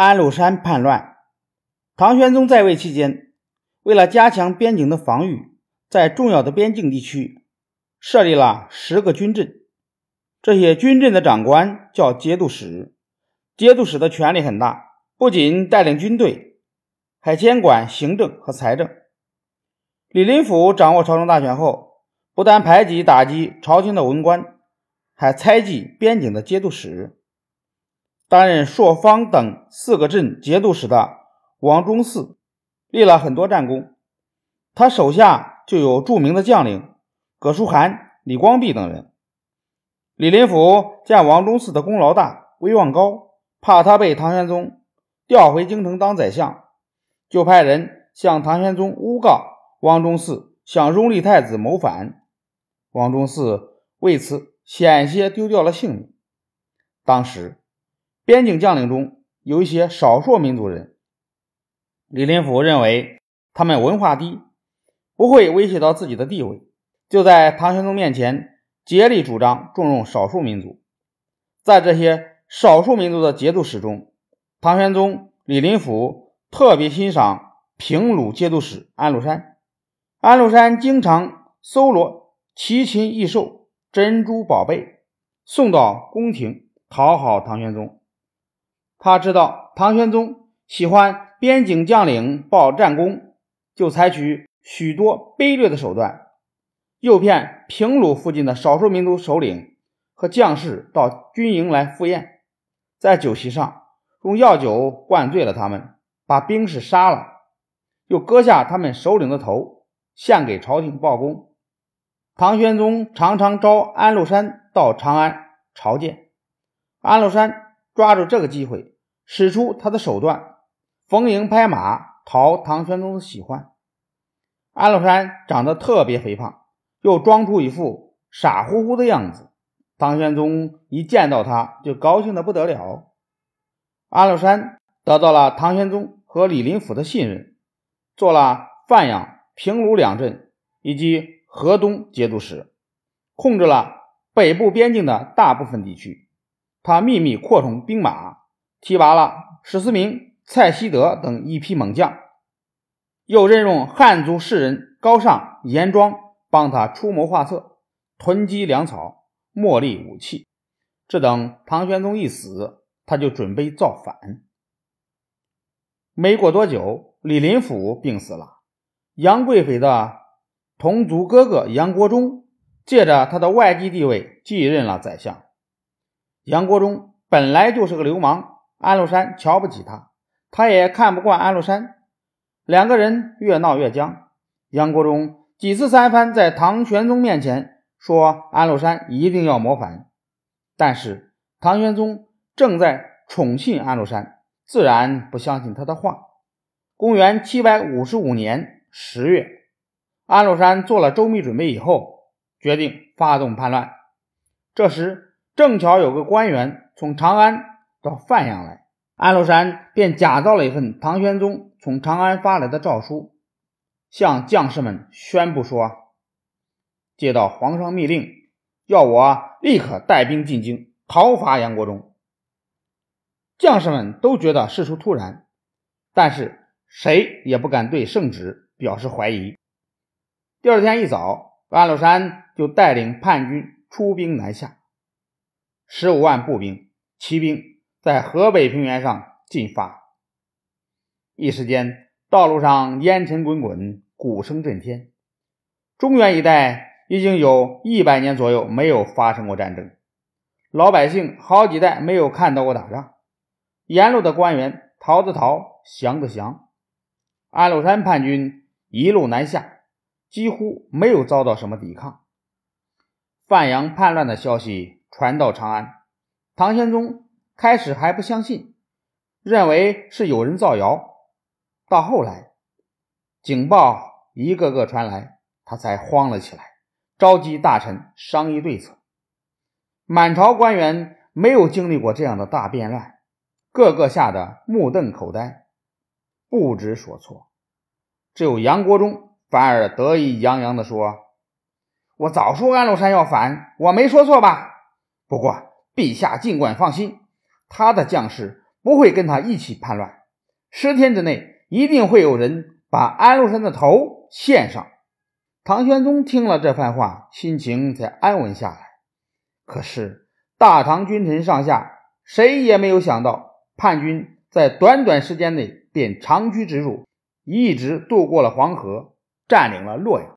安禄山叛乱。唐玄宗在位期间，为了加强边境的防御，在重要的边境地区设立了十个军镇。这些军镇的长官叫节度使，节度使的权力很大，不仅带领军队，还监管行政和财政。李林甫掌握朝政大权后，不但排挤打击朝廷的文官，还猜忌边境的节度使。担任朔方等四个镇节度使的王忠嗣立了很多战功，他手下就有著名的将领葛书涵、李光弼等人。李林甫见王忠嗣的功劳大、威望高，怕他被唐玄宗调回京城当宰相，就派人向唐玄宗诬告王忠嗣向拥立太子谋反。王忠嗣为此险些丢掉了性命。当时。边境将领中有一些少数民族人，李林甫认为他们文化低，不会威胁到自己的地位，就在唐玄宗面前竭力主张重用少数民族。在这些少数民族的节度使中，唐玄宗李林甫特别欣赏平鲁节度使安禄山。安禄山经常搜罗奇禽异兽、珍珠宝贝，送到宫廷讨好唐玄宗。他知道唐玄宗喜欢边境将领报战功，就采取许多卑劣的手段，诱骗平鲁附近的少数民族首领和将士到军营来赴宴，在酒席上用药酒灌醉了他们，把兵士杀了，又割下他们首领的头献给朝廷报功。唐玄宗常常召安禄山到长安朝见，安禄山。抓住这个机会，使出他的手段，逢迎拍马，讨唐玄宗的喜欢。安禄山长得特别肥胖，又装出一副傻乎乎的样子。唐玄宗一见到他，就高兴的不得了。安禄山得到了唐玄宗和李林甫的信任，做了范阳、平卢两镇以及河东节度使，控制了北部边境的大部分地区。他秘密扩充兵马，提拔了史思明、蔡希德等一批猛将，又任用汉族士人高尚、严庄帮他出谋划策，囤积粮草，磨砺武器。只等唐玄宗一死，他就准备造反。没过多久，李林甫病死了，杨贵妃的同族哥哥杨国忠借着他的外戚地位继任了宰相。杨国忠本来就是个流氓，安禄山瞧不起他，他也看不惯安禄山，两个人越闹越僵。杨国忠几次三番在唐玄宗面前说安禄山一定要谋反，但是唐玄宗正在宠信安禄山，自然不相信他的话。公元七百五十五年十月，安禄山做了周密准备以后，决定发动叛乱。这时。正巧有个官员从长安到范阳来，安禄山便假造了一份唐玄宗从长安发来的诏书，向将士们宣布说：“接到皇上密令，要我立刻带兵进京讨伐杨国忠。”将士们都觉得事出突然，但是谁也不敢对圣旨表示怀疑。第二天一早，安禄山就带领叛军出兵南下。十五万步兵、骑兵在河北平原上进发，一时间道路上烟尘滚滚，鼓声震天。中原一带已经有一百年左右没有发生过战争，老百姓好几代没有看到过打仗。沿路的官员逃的逃，降的降。安禄山叛军一路南下，几乎没有遭到什么抵抗。范阳叛乱的消息。传到长安，唐玄宗开始还不相信，认为是有人造谣。到后来，警报一个个传来，他才慌了起来，召集大臣商议对策。满朝官员没有经历过这样的大变乱，个个吓得目瞪口呆，不知所措。只有杨国忠反而得意洋洋地说：“我早说安禄山要反，我没说错吧？”不过，陛下尽管放心，他的将士不会跟他一起叛乱。十天之内，一定会有人把安禄山的头献上。唐玄宗听了这番话，心情才安稳下来。可是，大唐君臣上下谁也没有想到，叛军在短短时间内便长驱直入，一直渡过了黄河，占领了洛阳。